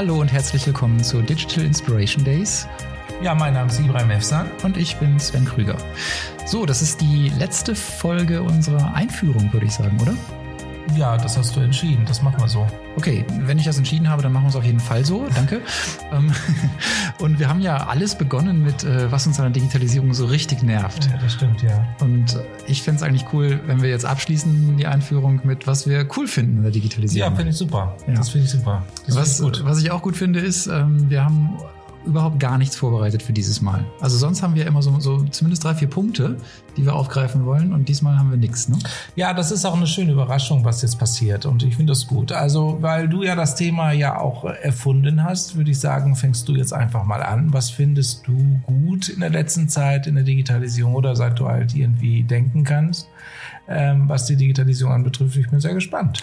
Hallo und herzlich willkommen zu Digital Inspiration Days. Ja, mein Name ist Ibrahim Efsan. Und ich bin Sven Krüger. So, das ist die letzte Folge unserer Einführung, würde ich sagen, oder? Ja, das hast du entschieden. Das machen wir so. Okay, wenn ich das entschieden habe, dann machen wir es auf jeden Fall so. Danke. Ähm, und wir haben ja alles begonnen mit, äh, was uns an der Digitalisierung so richtig nervt. Ja, das stimmt, ja. Und ich finde es eigentlich cool, wenn wir jetzt abschließen die Einführung mit, was wir cool finden in der Digitalisierung. Ja, finde ich super. Ja. Das finde ich super. was, ich gut. was ich auch gut finde, ist, ähm, wir haben überhaupt gar nichts vorbereitet für dieses Mal. Also sonst haben wir immer so, so zumindest drei, vier Punkte, die wir aufgreifen wollen und diesmal haben wir nichts. Ne? Ja, das ist auch eine schöne Überraschung, was jetzt passiert und ich finde das gut. Also weil du ja das Thema ja auch erfunden hast, würde ich sagen, fängst du jetzt einfach mal an. Was findest du gut in der letzten Zeit in der Digitalisierung oder seit du halt irgendwie denken kannst, ähm, was die Digitalisierung anbetrifft? Ich bin sehr gespannt.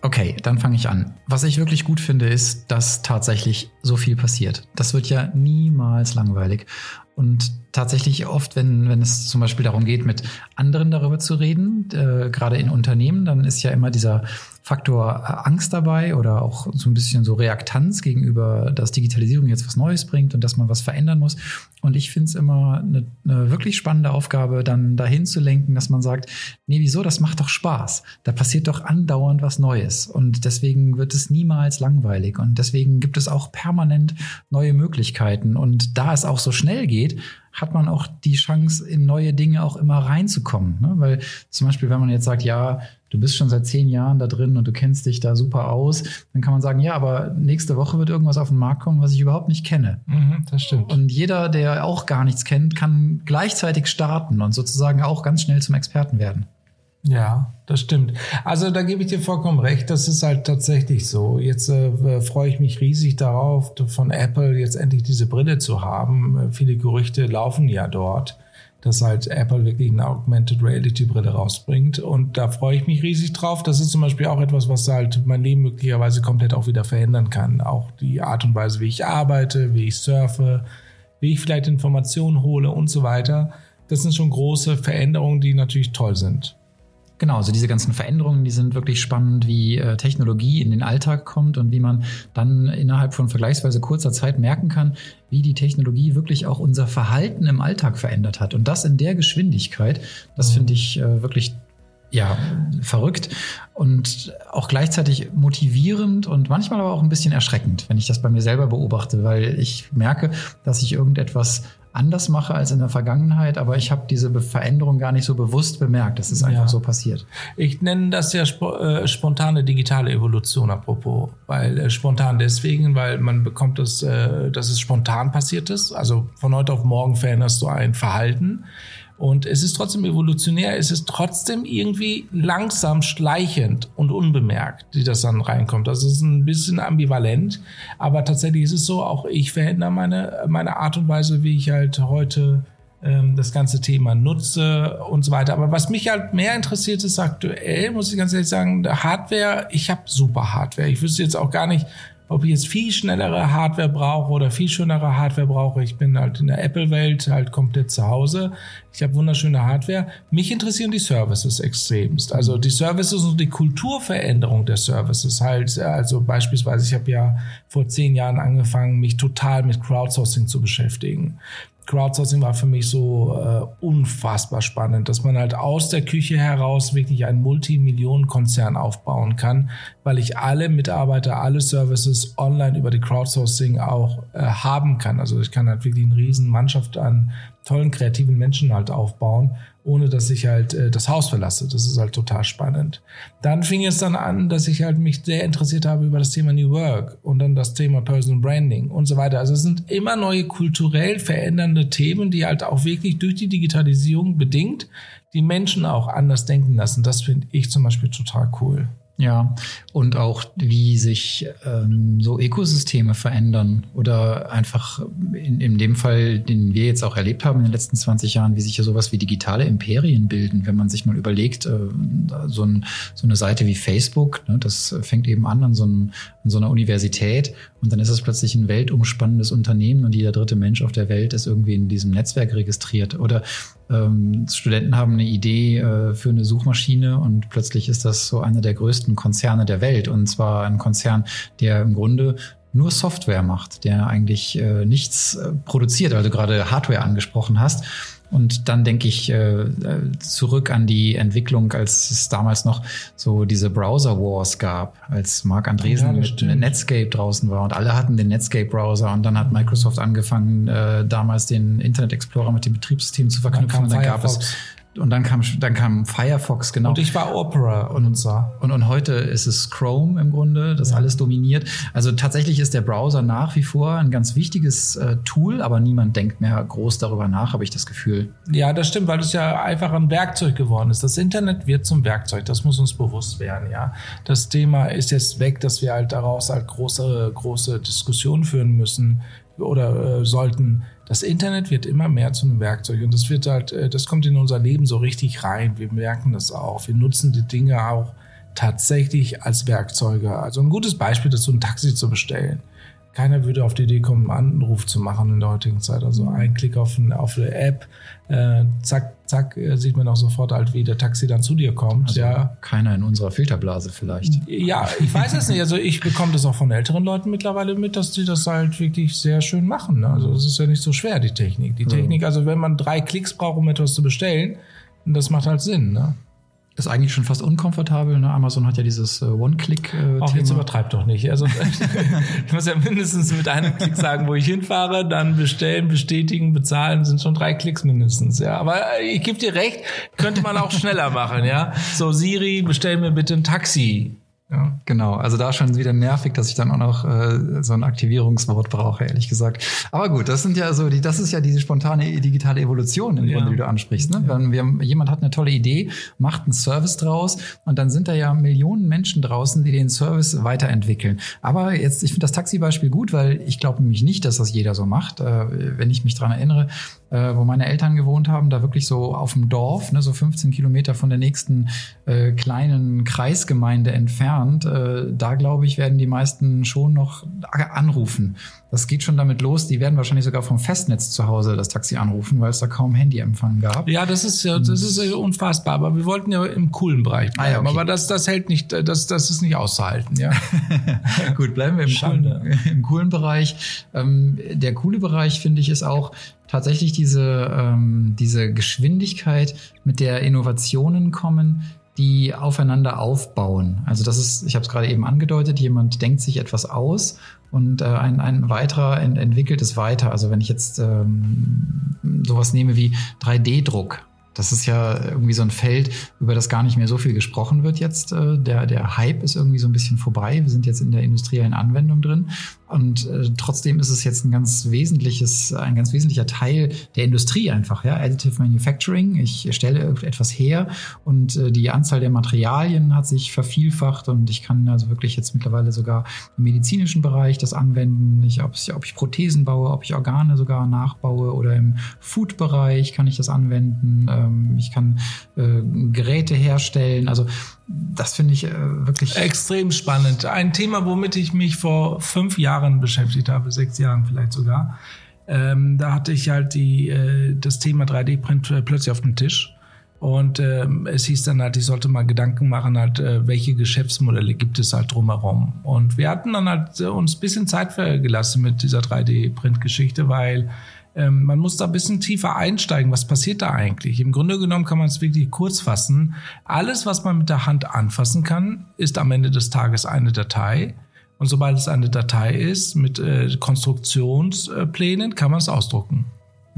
Okay, dann fange ich an. Was ich wirklich gut finde, ist, dass tatsächlich so viel passiert. Das wird ja niemals langweilig. Und tatsächlich oft, wenn, wenn es zum Beispiel darum geht, mit anderen darüber zu reden, äh, gerade in Unternehmen, dann ist ja immer dieser Faktor äh, Angst dabei oder auch so ein bisschen so Reaktanz gegenüber, dass Digitalisierung jetzt was Neues bringt und dass man was verändern muss. Und ich finde es immer eine, eine, wirklich spannende Aufgabe, dann dahin zu lenken, dass man sagt, nee, wieso, das macht doch Spaß. Da passiert doch andauernd was Neues. Und deswegen wird es niemals langweilig. Und deswegen gibt es auch permanent neue Möglichkeiten. Und da es auch so schnell geht, hat man auch die Chance, in neue Dinge auch immer reinzukommen. Ne? Weil zum Beispiel, wenn man jetzt sagt, ja, du bist schon seit zehn Jahren da drin und du kennst dich da super aus, dann kann man sagen, ja, aber nächste Woche wird irgendwas auf den Markt kommen, was ich überhaupt nicht kenne. Mhm, das stimmt. Und jeder, der auch gar nichts kennt, kann gleichzeitig starten und sozusagen auch ganz schnell zum Experten werden. Ja, das stimmt. Also da gebe ich dir vollkommen recht. Das ist halt tatsächlich so. Jetzt äh, freue ich mich riesig darauf, von Apple jetzt endlich diese Brille zu haben. Äh, viele Gerüchte laufen ja dort, dass halt Apple wirklich eine Augmented Reality Brille rausbringt. Und da freue ich mich riesig drauf. Das ist zum Beispiel auch etwas, was halt mein Leben möglicherweise komplett auch wieder verändern kann. Auch die Art und Weise, wie ich arbeite, wie ich surfe, wie ich vielleicht Informationen hole und so weiter. Das sind schon große Veränderungen, die natürlich toll sind. Genau, also diese ganzen Veränderungen, die sind wirklich spannend, wie äh, Technologie in den Alltag kommt und wie man dann innerhalb von vergleichsweise kurzer Zeit merken kann, wie die Technologie wirklich auch unser Verhalten im Alltag verändert hat. Und das in der Geschwindigkeit, das mhm. finde ich äh, wirklich ja, verrückt und auch gleichzeitig motivierend und manchmal aber auch ein bisschen erschreckend, wenn ich das bei mir selber beobachte, weil ich merke, dass ich irgendetwas anders mache als in der Vergangenheit, aber ich habe diese Veränderung gar nicht so bewusst bemerkt. Das ist einfach ja. so passiert. Ich nenne das ja sp äh, spontane digitale Evolution, apropos. Weil äh, spontan deswegen, weil man bekommt das, äh, dass es spontan passiert ist. Also von heute auf morgen veränderst du ein Verhalten. Und es ist trotzdem evolutionär, es ist trotzdem irgendwie langsam, schleichend und unbemerkt, die das dann reinkommt. Das ist ein bisschen ambivalent, aber tatsächlich ist es so, auch ich verändere meine, meine Art und Weise, wie ich halt heute ähm, das ganze Thema nutze und so weiter. Aber was mich halt mehr interessiert ist aktuell, muss ich ganz ehrlich sagen, Hardware, ich habe super Hardware. Ich wüsste jetzt auch gar nicht, ob ich jetzt viel schnellere Hardware brauche oder viel schönere Hardware brauche. Ich bin halt in der Apple-Welt halt komplett zu Hause. Ich habe wunderschöne Hardware. Mich interessieren die Services extremst. Also die Services und die Kulturveränderung der Services halt. Also beispielsweise, ich habe ja vor zehn Jahren angefangen, mich total mit Crowdsourcing zu beschäftigen. Crowdsourcing war für mich so äh, unfassbar spannend, dass man halt aus der Küche heraus wirklich einen Multimillionenkonzern aufbauen kann, weil ich alle Mitarbeiter, alle Services online über die Crowdsourcing auch äh, haben kann. Also ich kann halt wirklich eine riesen Mannschaft an tollen kreativen Menschen halt aufbauen ohne dass ich halt äh, das Haus verlasse. Das ist halt total spannend. Dann fing es dann an, dass ich halt mich sehr interessiert habe über das Thema New Work und dann das Thema Personal Branding und so weiter. Also es sind immer neue kulturell verändernde Themen, die halt auch wirklich durch die Digitalisierung bedingt die Menschen auch anders denken lassen. Das finde ich zum Beispiel total cool. Ja, und auch wie sich ähm, so Ökosysteme verändern oder einfach in, in dem Fall, den wir jetzt auch erlebt haben in den letzten 20 Jahren, wie sich ja sowas wie digitale Imperien bilden. Wenn man sich mal überlegt, äh, so, ein, so eine Seite wie Facebook, ne, das fängt eben an an so, einem, an so einer Universität und dann ist es plötzlich ein weltumspannendes Unternehmen und jeder dritte Mensch auf der Welt ist irgendwie in diesem Netzwerk registriert. Oder ähm, Studenten haben eine Idee äh, für eine Suchmaschine und plötzlich ist das so einer der größten Konzerne der Welt. Und zwar ein Konzern, der im Grunde nur Software macht, der eigentlich äh, nichts äh, produziert, weil du gerade Hardware angesprochen hast. Und dann denke ich äh, zurück an die Entwicklung, als es damals noch so diese Browser Wars gab, als Mark Andresen ja, mit Netscape draußen war und alle hatten den Netscape Browser und dann hat Microsoft angefangen, äh, damals den Internet Explorer mit dem Betriebssystem zu verknüpfen. Und dann gab es und dann kam, dann kam Firefox, genau. Und ich war Opera und Nutzer. Und, und heute ist es Chrome im Grunde, das ja. alles dominiert. Also tatsächlich ist der Browser nach wie vor ein ganz wichtiges äh, Tool, aber niemand denkt mehr groß darüber nach, habe ich das Gefühl. Ja, das stimmt, weil es ja einfach ein Werkzeug geworden ist. Das Internet wird zum Werkzeug, das muss uns bewusst werden, ja. Das Thema ist jetzt weg, dass wir halt daraus halt große, große Diskussionen führen müssen oder äh, sollten das Internet wird immer mehr zu einem Werkzeug und das wird halt, äh, das kommt in unser Leben so richtig rein. Wir merken das auch. Wir nutzen die Dinge auch tatsächlich als Werkzeuge. Also ein gutes Beispiel dazu, ein Taxi zu bestellen keiner würde auf die Idee kommen, einen Anruf zu machen in der heutigen Zeit. Also ein Klick auf, ein, auf eine App, äh, zack, zack, äh, sieht man auch sofort halt, wie der Taxi dann zu dir kommt. Also ja. Keiner in unserer Filterblase vielleicht. Ja, ich weiß es nicht. Also ich bekomme das auch von älteren Leuten mittlerweile mit, dass die das halt wirklich sehr schön machen. Ne? Also es ist ja nicht so schwer, die Technik. Die Technik, also wenn man drei Klicks braucht, um etwas zu bestellen, das macht halt Sinn. Ne? Ist eigentlich schon fast unkomfortabel. Ne? Amazon hat ja dieses äh, One-Click. Äh, Auch jetzt übertreibt doch nicht. Also ich muss ja mindestens mit einem Klick sagen, wo ich hinfahre, dann bestellen, bestätigen, bezahlen, sind schon drei Klicks mindestens. Ja, aber äh, ich gebe dir recht, könnte man auch schneller machen. Ja, so Siri, bestell mir bitte ein Taxi. Ja, genau. Also da schon wieder nervig, dass ich dann auch noch äh, so ein Aktivierungswort brauche, ehrlich gesagt. Aber gut, das sind ja so die, das ist ja diese spontane digitale Evolution im ja. Grunde, die du ansprichst. Ne? Ja. Wenn wir, jemand hat eine tolle Idee, macht einen Service draus und dann sind da ja Millionen Menschen draußen, die den Service weiterentwickeln. Aber jetzt, ich finde das Taxi-Beispiel gut, weil ich glaube nämlich nicht, dass das jeder so macht. Äh, wenn ich mich dran erinnere, äh, wo meine Eltern gewohnt haben, da wirklich so auf dem Dorf, ne, so 15 Kilometer von der nächsten äh, kleinen Kreisgemeinde entfernt. Äh, da glaube ich, werden die meisten schon noch anrufen. Das geht schon damit los. Die werden wahrscheinlich sogar vom Festnetz zu Hause das Taxi anrufen, weil es da kaum Handyempfang gab. Ja, das ist ja, das ist unfassbar. Aber wir wollten ja im coolen Bereich bleiben. Ah, ja, okay. Aber das, das hält nicht, das, das ist nicht auszuhalten. Ja. Gut, bleiben wir im, coolen, im coolen Bereich. Ähm, der coole Bereich finde ich ist auch tatsächlich diese ähm, diese Geschwindigkeit, mit der Innovationen kommen die aufeinander aufbauen. Also das ist, ich habe es gerade eben angedeutet, jemand denkt sich etwas aus und äh, ein, ein weiterer ent entwickelt es weiter. Also wenn ich jetzt ähm, sowas nehme wie 3D-Druck, das ist ja irgendwie so ein Feld, über das gar nicht mehr so viel gesprochen wird jetzt. Äh, der, der Hype ist irgendwie so ein bisschen vorbei. Wir sind jetzt in der industriellen Anwendung drin. Und äh, trotzdem ist es jetzt ein ganz wesentliches, ein ganz wesentlicher Teil der Industrie einfach, ja. Additive Manufacturing. Ich stelle etwas her und äh, die Anzahl der Materialien hat sich vervielfacht und ich kann also wirklich jetzt mittlerweile sogar im medizinischen Bereich das anwenden. Ich, ob, ich, ob ich Prothesen baue, ob ich Organe sogar nachbaue oder im Food-Bereich kann ich das anwenden. Ähm, ich kann äh, Geräte herstellen. Also das finde ich äh, wirklich extrem spannend. Ein Thema, womit ich mich vor fünf Jahren beschäftigt habe, sechs Jahren vielleicht sogar. Ähm, da hatte ich halt die, äh, das Thema 3D-Print äh, plötzlich auf dem Tisch. Und ähm, es hieß dann halt, ich sollte mal Gedanken machen, halt, äh, welche Geschäftsmodelle gibt es halt drumherum. Und wir hatten dann halt uns ein bisschen Zeit gelassen mit dieser 3D-Print-Geschichte, weil ähm, man muss da ein bisschen tiefer einsteigen. Was passiert da eigentlich? Im Grunde genommen kann man es wirklich kurz fassen. Alles, was man mit der Hand anfassen kann, ist am Ende des Tages eine Datei. Und sobald es eine Datei ist mit äh, Konstruktionsplänen, kann man es ausdrucken.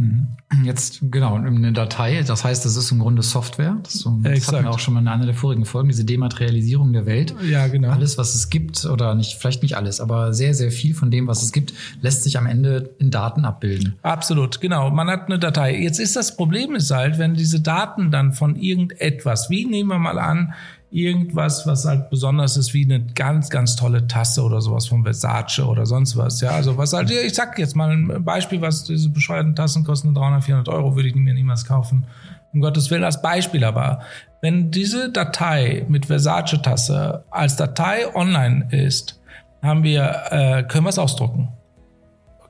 Mhm. Jetzt, genau, eine Datei, das heißt, das ist im Grunde Software. Das, so, das hatten wir auch schon mal in einer der vorigen Folgen, diese Dematerialisierung der Welt. Ja, genau. Alles, was es gibt, oder nicht, vielleicht nicht alles, aber sehr, sehr viel von dem, was es gibt, lässt sich am Ende in Daten abbilden. Absolut, genau. Man hat eine Datei. Jetzt ist das Problem ist halt, wenn diese Daten dann von irgendetwas, wie nehmen wir mal an, irgendwas, was halt besonders ist, wie eine ganz, ganz tolle Tasse oder sowas von Versace oder sonst was. Ja, also was halt, ich sag jetzt mal ein Beispiel, was diese bescheuerten Tassen kosten 300, 400 Euro, würde ich mir niemals kaufen. Um Gottes Willen als Beispiel aber. Wenn diese Datei mit Versace-Tasse als Datei online ist, haben wir, äh, können wir es ausdrucken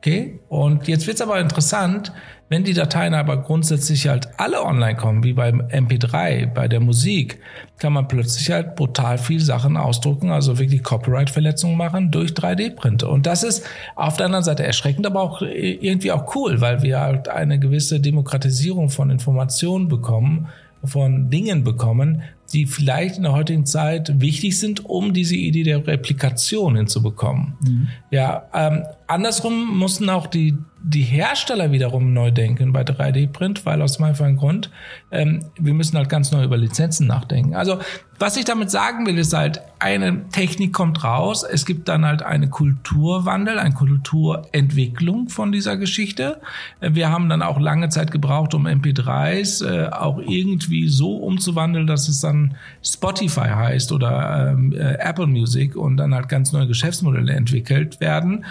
Okay? Und jetzt wird's aber interessant, wenn die Dateien aber grundsätzlich halt alle online kommen, wie beim MP3, bei der Musik, kann man plötzlich halt brutal viel Sachen ausdrucken, also wirklich Copyright-Verletzungen machen durch 3D-Print. Und das ist auf der anderen Seite erschreckend, aber auch irgendwie auch cool, weil wir halt eine gewisse Demokratisierung von Informationen bekommen, von Dingen bekommen, die vielleicht in der heutigen Zeit wichtig sind, um diese Idee der Replikation hinzubekommen. Mhm. Ja, ähm, andersrum mussten auch die die Hersteller wiederum neu denken bei 3D-Print, weil aus meinem einfachen Grund, ähm, wir müssen halt ganz neu über Lizenzen nachdenken. Also was ich damit sagen will, ist halt, eine Technik kommt raus, es gibt dann halt eine Kulturwandel, eine Kulturentwicklung von dieser Geschichte. Wir haben dann auch lange Zeit gebraucht, um MP3s äh, auch irgendwie so umzuwandeln, dass es dann Spotify heißt oder ähm, äh, Apple Music und dann halt ganz neue Geschäftsmodelle entwickelt werden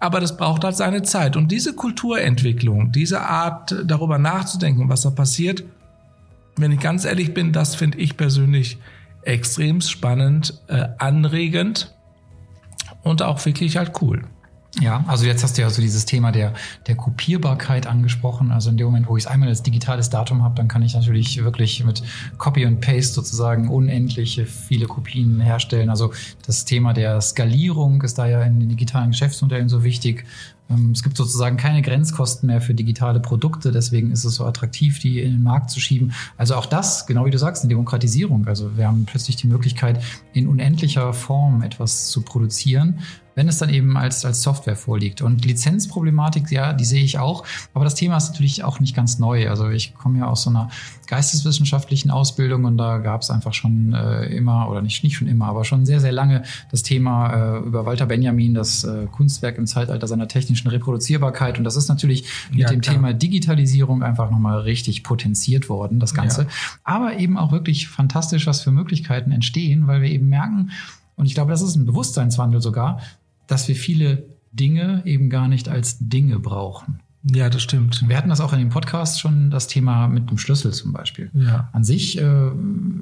aber das braucht halt seine Zeit. Und diese Kulturentwicklung, diese Art darüber nachzudenken, was da passiert, wenn ich ganz ehrlich bin, das finde ich persönlich extrem spannend, äh, anregend und auch wirklich halt cool. Ja, also jetzt hast du ja so dieses Thema der, der Kopierbarkeit angesprochen. Also in dem Moment, wo ich es einmal als digitales Datum habe, dann kann ich natürlich wirklich mit Copy und Paste sozusagen unendliche viele Kopien herstellen. Also das Thema der Skalierung ist da ja in den digitalen Geschäftsmodellen so wichtig. Ähm, es gibt sozusagen keine Grenzkosten mehr für digitale Produkte, deswegen ist es so attraktiv, die in den Markt zu schieben. Also auch das, genau wie du sagst, eine Demokratisierung. Also wir haben plötzlich die Möglichkeit, in unendlicher Form etwas zu produzieren wenn es dann eben als, als Software vorliegt. Und Lizenzproblematik, ja, die sehe ich auch. Aber das Thema ist natürlich auch nicht ganz neu. Also ich komme ja aus so einer geisteswissenschaftlichen Ausbildung und da gab es einfach schon äh, immer, oder nicht, nicht schon immer, aber schon sehr, sehr lange das Thema äh, über Walter Benjamin, das äh, Kunstwerk im Zeitalter seiner technischen Reproduzierbarkeit. Und das ist natürlich mit ja, dem. Thema Digitalisierung einfach nochmal richtig potenziert worden, das Ganze. Ja. Aber eben auch wirklich fantastisch, was für Möglichkeiten entstehen, weil wir eben merken, und ich glaube, das ist ein Bewusstseinswandel sogar, dass wir viele Dinge eben gar nicht als Dinge brauchen. Ja, das stimmt. Wir hatten das auch in dem Podcast schon, das Thema mit dem Schlüssel zum Beispiel. Ja. An sich äh,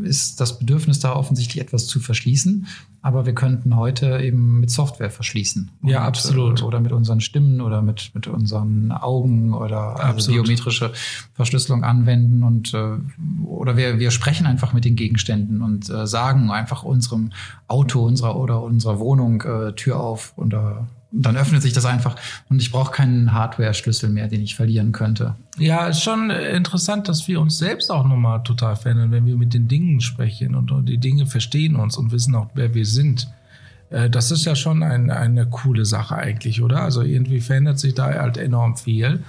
ist das Bedürfnis da offensichtlich etwas zu verschließen, aber wir könnten heute eben mit Software verschließen. Ja, und, absolut. Äh, oder mit unseren Stimmen oder mit, mit unseren Augen oder also biometrische Verschlüsselung anwenden und äh, oder wir, wir sprechen einfach mit den Gegenständen und äh, sagen einfach unserem Auto, unserer oder unserer Wohnung äh, Tür auf oder dann öffnet sich das einfach und ich brauche keinen Hardware-Schlüssel mehr, den ich verlieren könnte. Ja, ist schon interessant, dass wir uns selbst auch nochmal total verändern, wenn wir mit den Dingen sprechen und die Dinge verstehen uns und wissen auch, wer wir sind. Äh, das ist ja schon ein, eine coole Sache eigentlich, oder? Also irgendwie verändert sich da halt enorm viel.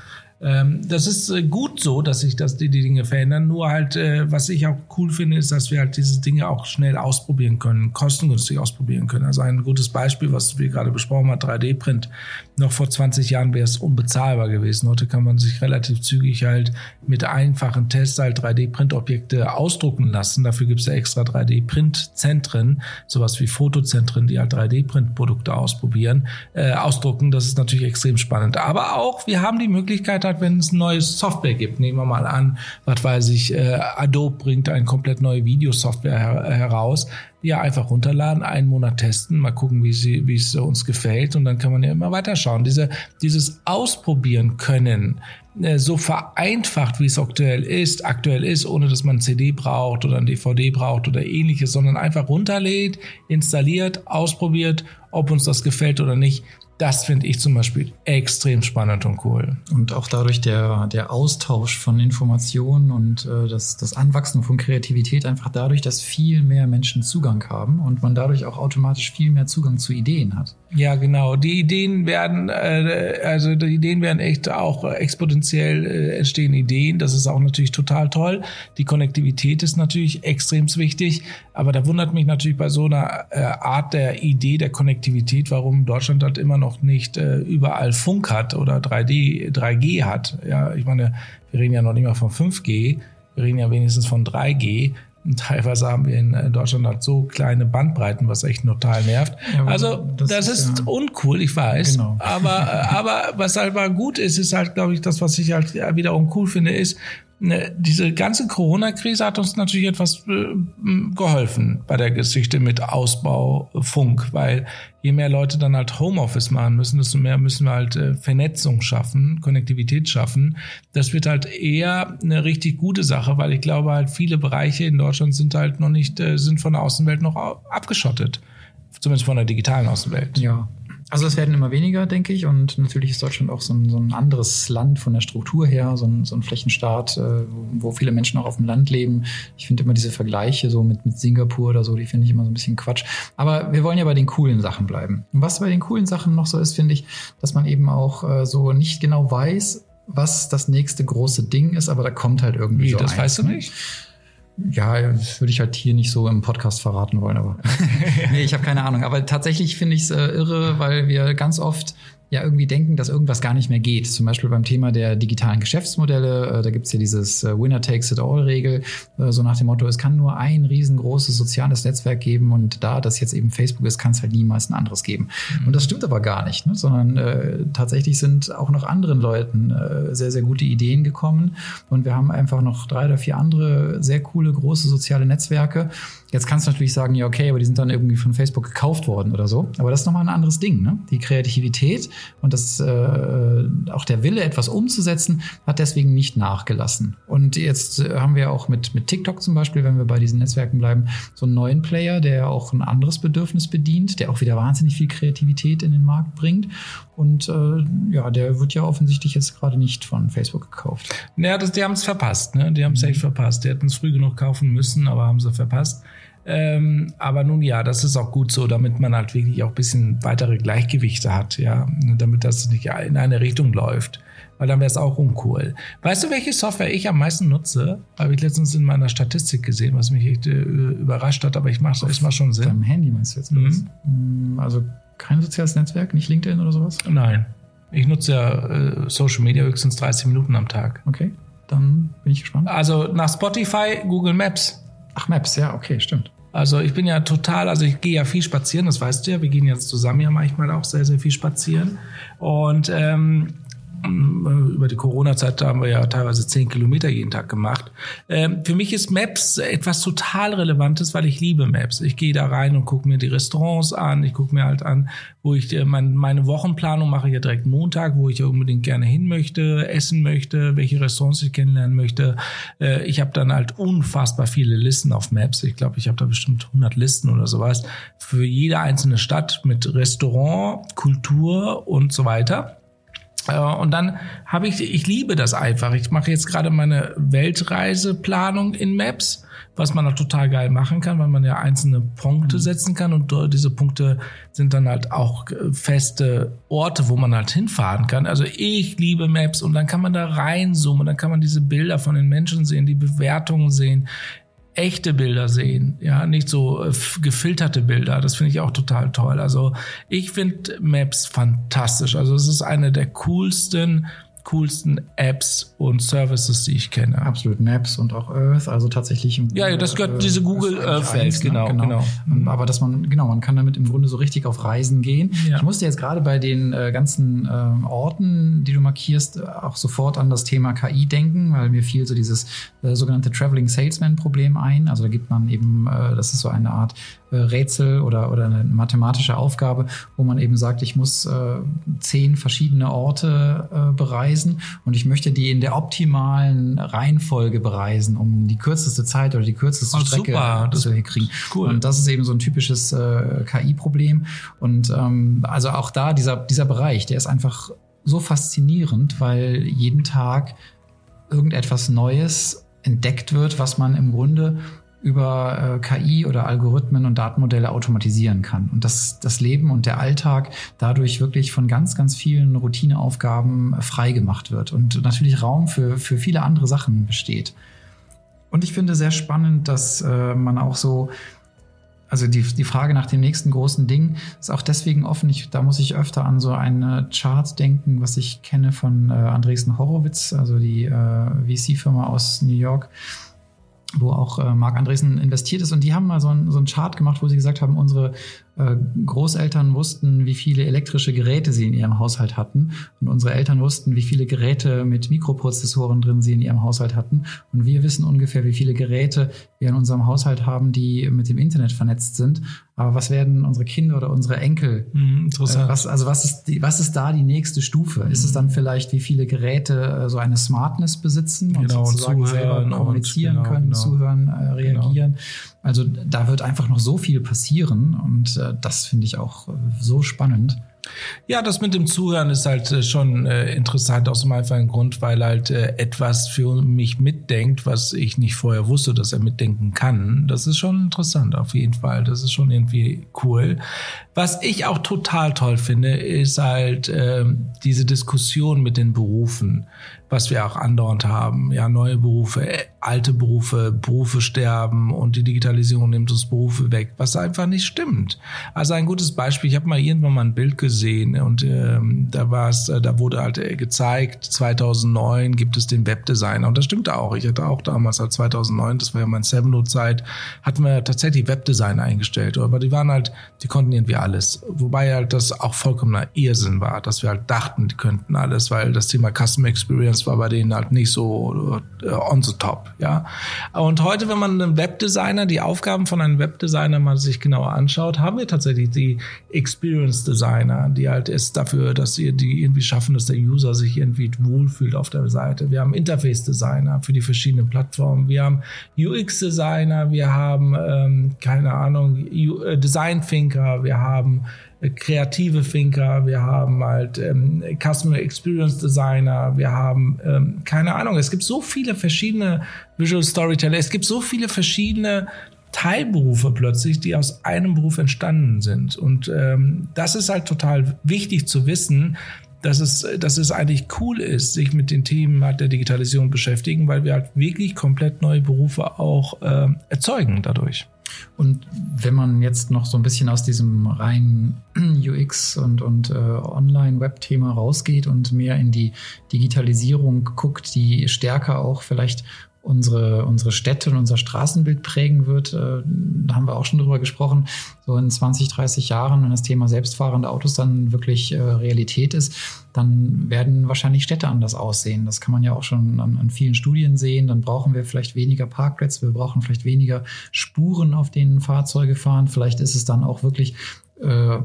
Ähm, das ist äh, gut so, dass sich das, die, die Dinge verändern. Nur halt, äh, was ich auch cool finde, ist, dass wir halt diese Dinge auch schnell ausprobieren können, kostengünstig ausprobieren können. Also ein gutes Beispiel, was wir gerade besprochen haben, 3D-Print. Noch vor 20 Jahren wäre es unbezahlbar gewesen. Heute kann man sich relativ zügig halt mit einfachen Tests halt 3D-Print-Objekte ausdrucken lassen. Dafür gibt es ja extra 3D-Print-Zentren, sowas wie Fotozentren, die halt 3D-Print-Produkte ausprobieren, äh, ausdrucken. Das ist natürlich extrem spannend. Aber auch, wir haben die Möglichkeit halt, wenn es neues Software gibt, nehmen wir mal an, was weiß ich, äh, Adobe bringt eine komplett neue Videosoftware her heraus, ja einfach runterladen, einen Monat testen, mal gucken, wie, sie, wie es uns gefällt und dann kann man ja immer weiterschauen. Diese, dieses Ausprobieren können, äh, so vereinfacht, wie es aktuell ist, aktuell ist, ohne dass man CD braucht oder ein DVD braucht oder ähnliches, sondern einfach runterlädt, installiert, ausprobiert, ob uns das gefällt oder nicht. Das finde ich zum Beispiel extrem spannend und cool. Und auch dadurch der, der Austausch von Informationen und äh, das, das Anwachsen von Kreativität einfach dadurch, dass viel mehr Menschen Zugang haben und man dadurch auch automatisch viel mehr Zugang zu Ideen hat. Ja, genau. Die Ideen werden, äh, also die Ideen werden echt auch exponentiell äh, entstehen Ideen. Das ist auch natürlich total toll. Die Konnektivität ist natürlich extrem wichtig. Aber da wundert mich natürlich bei so einer äh, Art der Idee der Konnektivität, warum Deutschland halt immer noch nicht äh, überall Funk hat oder 3D, 3G hat. Ja, ich meine, wir reden ja noch nicht mal von 5G. Wir reden ja wenigstens von 3G. Teilweise haben wir in Deutschland halt so kleine Bandbreiten, was echt total nervt. Ja, also das, das ist, ist ja uncool, ich weiß. Genau. Aber, aber was halt mal gut ist, ist halt, glaube ich, das, was ich halt wiederum cool finde, ist, diese ganze Corona-Krise hat uns natürlich etwas äh, geholfen bei der Geschichte mit Ausbau Funk, weil je mehr Leute dann halt Homeoffice machen müssen, desto mehr müssen wir halt äh, Vernetzung schaffen, Konnektivität schaffen. Das wird halt eher eine richtig gute Sache, weil ich glaube halt viele Bereiche in Deutschland sind halt noch nicht, äh, sind von der Außenwelt noch abgeschottet. Zumindest von der digitalen Außenwelt. Ja, also es werden immer weniger, denke ich. Und natürlich ist Deutschland auch so ein, so ein anderes Land von der Struktur her, so ein, so ein Flächenstaat, äh, wo viele Menschen auch auf dem Land leben. Ich finde immer diese Vergleiche so mit, mit Singapur oder so, die finde ich immer so ein bisschen Quatsch. Aber wir wollen ja bei den coolen Sachen bleiben. Und was bei den coolen Sachen noch so ist, finde ich, dass man eben auch äh, so nicht genau weiß, was das nächste große Ding ist, aber da kommt halt irgendwie Wie, so das eins, weißt du ne? Ja, würde ich halt hier nicht so im Podcast verraten wollen, aber nee, ich habe keine Ahnung. Aber tatsächlich finde ich es äh, irre, weil wir ganz oft ja irgendwie denken, dass irgendwas gar nicht mehr geht. Zum Beispiel beim Thema der digitalen Geschäftsmodelle, äh, da gibt's ja dieses äh, Winner takes it all Regel, äh, so nach dem Motto, es kann nur ein riesengroßes soziales Netzwerk geben und da das jetzt eben Facebook ist, kann es halt niemals ein anderes geben. Mhm. Und das stimmt aber gar nicht, ne? sondern äh, tatsächlich sind auch noch anderen Leuten äh, sehr, sehr gute Ideen gekommen und wir haben einfach noch drei oder vier andere sehr coole, große soziale Netzwerke. Jetzt kannst du natürlich sagen, ja, okay, aber die sind dann irgendwie von Facebook gekauft worden oder so. Aber das ist nochmal ein anderes Ding. Ne? Die Kreativität und das, äh, auch der Wille, etwas umzusetzen, hat deswegen nicht nachgelassen. Und jetzt äh, haben wir auch mit, mit TikTok zum Beispiel, wenn wir bei diesen Netzwerken bleiben, so einen neuen Player, der auch ein anderes Bedürfnis bedient, der auch wieder wahnsinnig viel Kreativität in den Markt bringt. Und äh, ja, der wird ja offensichtlich jetzt gerade nicht von Facebook gekauft. Naja, das, die haben es verpasst, ne? Die haben es echt verpasst. Die hätten es früh genug kaufen müssen, aber haben sie verpasst. Ähm, aber nun ja, das ist auch gut so, damit man halt wirklich auch ein bisschen weitere Gleichgewichte hat, ja, damit das nicht in eine Richtung läuft. Weil dann wäre es auch uncool. Weißt du, welche Software ich am meisten nutze? Habe ich letztens in meiner Statistik gesehen, was mich echt äh, überrascht hat, aber ich mache es macht schon Sinn. Beim Handy meinst du jetzt? Mhm. Mm, Also kein soziales Netzwerk, nicht LinkedIn oder sowas? Nein. Ich nutze ja äh, Social Media höchstens 30 Minuten am Tag. Okay, dann bin ich gespannt. Also nach Spotify, Google Maps. Ach, Maps, ja, okay, stimmt. Also ich bin ja total, also ich gehe ja viel spazieren, das weißt du ja. Wir gehen jetzt zusammen ja manchmal auch sehr, sehr viel spazieren. Und ähm, über die Corona-Zeit haben wir ja teilweise zehn Kilometer jeden Tag gemacht. Ähm, für mich ist Maps etwas total Relevantes, weil ich liebe Maps. Ich gehe da rein und gucke mir die Restaurants an. Ich gucke mir halt an, wo ich äh, mein, meine Wochenplanung mache ja direkt Montag, wo ich ja unbedingt gerne hin möchte, essen möchte, welche Restaurants ich kennenlernen möchte. Äh, ich habe dann halt unfassbar viele Listen auf Maps. Ich glaube, ich habe da bestimmt 100 Listen oder sowas für jede einzelne Stadt mit Restaurant, Kultur und so weiter. Äh, Und dann habe ich, ich liebe das einfach. Ich mache jetzt gerade meine Weltreiseplanung in Maps, was man auch total geil machen kann, weil man ja einzelne Punkte setzen kann und diese Punkte sind dann halt auch äh, feste Orte, wo man halt hinfahren kann. Also ich liebe Maps und dann kann man da reinzoomen dann kann man diese Bilder von den Menschen sehen, die Bewertungen sehen echte Bilder sehen, ja, nicht so äh, gefilterte Bilder. Das finde ich auch total toll. Also ich finde Maps fantastisch. Also es ist eine der coolsten, coolsten Apps und Services, die ich kenne. Absolut Maps und auch Earth, also tatsächlich. im Ja, ja, das gehört diese Google Earth Welt, ne? genau, genau. Ähm, Aber dass man, genau, man kann damit im Grunde so richtig auf Reisen gehen. Ja. Ich musste jetzt gerade bei den äh, ganzen ähm, Orten, die du markierst, äh, auch sofort an das Thema KI denken, weil mir fiel so dieses äh, sogenannte Traveling Salesman Problem ein. Also da gibt man eben, äh, das ist so eine Art äh, Rätsel oder, oder eine mathematische Aufgabe, wo man eben sagt, ich muss äh, zehn verschiedene Orte äh, bereisen und ich möchte die in der optimalen Reihenfolge bereisen, um die kürzeste Zeit oder die kürzeste Oh, Strecke super. Zu kriegen. cool. Und das ist eben so ein typisches äh, KI-Problem. Und ähm, also auch da, dieser, dieser Bereich, der ist einfach so faszinierend, weil jeden Tag irgendetwas Neues entdeckt wird, was man im Grunde über äh, KI oder Algorithmen und Datenmodelle automatisieren kann. Und dass das Leben und der Alltag dadurch wirklich von ganz, ganz vielen Routineaufgaben äh, frei gemacht wird und natürlich Raum für, für viele andere Sachen besteht. Und ich finde sehr spannend, dass äh, man auch so, also die, die Frage nach dem nächsten großen Ding ist auch deswegen offen. Ich, da muss ich öfter an so eine Chart denken, was ich kenne von äh, Andresen Horowitz, also die äh, VC-Firma aus New York, wo auch äh, Marc Andresen investiert ist. Und die haben mal so ein, so ein Chart gemacht, wo sie gesagt haben, unsere Großeltern wussten, wie viele elektrische Geräte sie in ihrem Haushalt hatten und unsere Eltern wussten, wie viele Geräte mit Mikroprozessoren drin sie in ihrem Haushalt hatten und wir wissen ungefähr, wie viele Geräte wir in unserem Haushalt haben, die mit dem Internet vernetzt sind. Aber was werden unsere Kinder oder unsere Enkel? Mhm, interessant. Äh, was, also was ist, die, was ist da die nächste Stufe? Mhm. Ist es dann vielleicht, wie viele Geräte äh, so eine Smartness besitzen und genau, sozusagen und selber kommunizieren und, genau, können, genau. zuhören, äh, reagieren? Also da wird einfach noch so viel passieren und äh, das finde ich auch äh, so spannend. Ja, das mit dem Zuhören ist halt äh, schon äh, interessant aus dem einfachen Grund, weil halt äh, etwas für mich mitdenkt, was ich nicht vorher wusste, dass er mitdenken kann. Das ist schon interessant auf jeden Fall. Das ist schon irgendwie cool. Was ich auch total toll finde, ist halt äh, diese Diskussion mit den Berufen was wir auch andauernd haben. Ja, neue Berufe, äh, alte Berufe, Berufe sterben und die Digitalisierung nimmt uns Berufe weg, was einfach nicht stimmt. Also ein gutes Beispiel, ich habe mal irgendwann mal ein Bild gesehen und ähm, da war es, äh, da wurde halt äh, gezeigt, 2009 gibt es den Webdesigner und das stimmt auch. Ich hatte auch damals, halt 2009, das war ja mein Seven-Note-Zeit, hatten wir tatsächlich Webdesigner eingestellt, aber die waren halt, die konnten irgendwie alles. Wobei halt das auch vollkommener Irrsinn war, dass wir halt dachten, die könnten alles, weil das Thema Customer Experience war bei denen halt nicht so äh, on the top, ja. Und heute, wenn man einen Webdesigner, die Aufgaben von einem Webdesigner mal sich genauer anschaut, haben wir tatsächlich die Experience Designer, die halt ist dafür, dass sie die irgendwie schaffen, dass der User sich irgendwie wohlfühlt auf der Seite. Wir haben Interface Designer für die verschiedenen Plattformen. Wir haben UX Designer, wir haben ähm, keine Ahnung äh, Design Thinker, wir haben kreative Thinker, wir haben halt ähm, Customer Experience Designer, wir haben ähm, keine Ahnung, es gibt so viele verschiedene Visual Storyteller, es gibt so viele verschiedene Teilberufe plötzlich, die aus einem Beruf entstanden sind. Und ähm, das ist halt total wichtig zu wissen, dass es, dass es eigentlich cool ist, sich mit den Themen halt der Digitalisierung beschäftigen, weil wir halt wirklich komplett neue Berufe auch äh, erzeugen dadurch. Und wenn man jetzt noch so ein bisschen aus diesem reinen UX und, und äh, Online-Web-Thema rausgeht und mehr in die Digitalisierung guckt, die stärker auch vielleicht unsere, unsere Städte und unser Straßenbild prägen wird. Äh, da haben wir auch schon drüber gesprochen. So in 20, 30 Jahren, wenn das Thema selbstfahrende Autos dann wirklich äh, Realität ist, dann werden wahrscheinlich Städte anders aussehen. Das kann man ja auch schon an, an vielen Studien sehen. Dann brauchen wir vielleicht weniger Parkplätze, wir brauchen vielleicht weniger Spuren, auf denen Fahrzeuge fahren. Vielleicht ist es dann auch wirklich äh,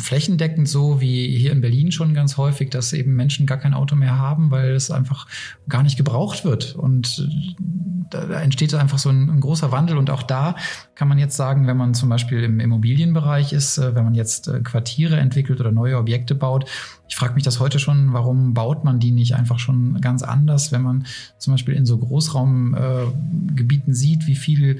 flächendeckend so wie hier in Berlin schon ganz häufig, dass eben Menschen gar kein Auto mehr haben, weil es einfach gar nicht gebraucht wird. Und äh, da, entsteht einfach so ein, ein, großer Wandel. Und auch da kann man jetzt sagen, wenn man zum Beispiel im Immobilienbereich ist, äh, wenn man jetzt äh, Quartiere entwickelt oder neue Objekte baut, ich frage mich das heute schon, warum baut man die nicht einfach schon ganz anders, wenn man zum Beispiel in so Großraumgebieten äh, sieht, wie viele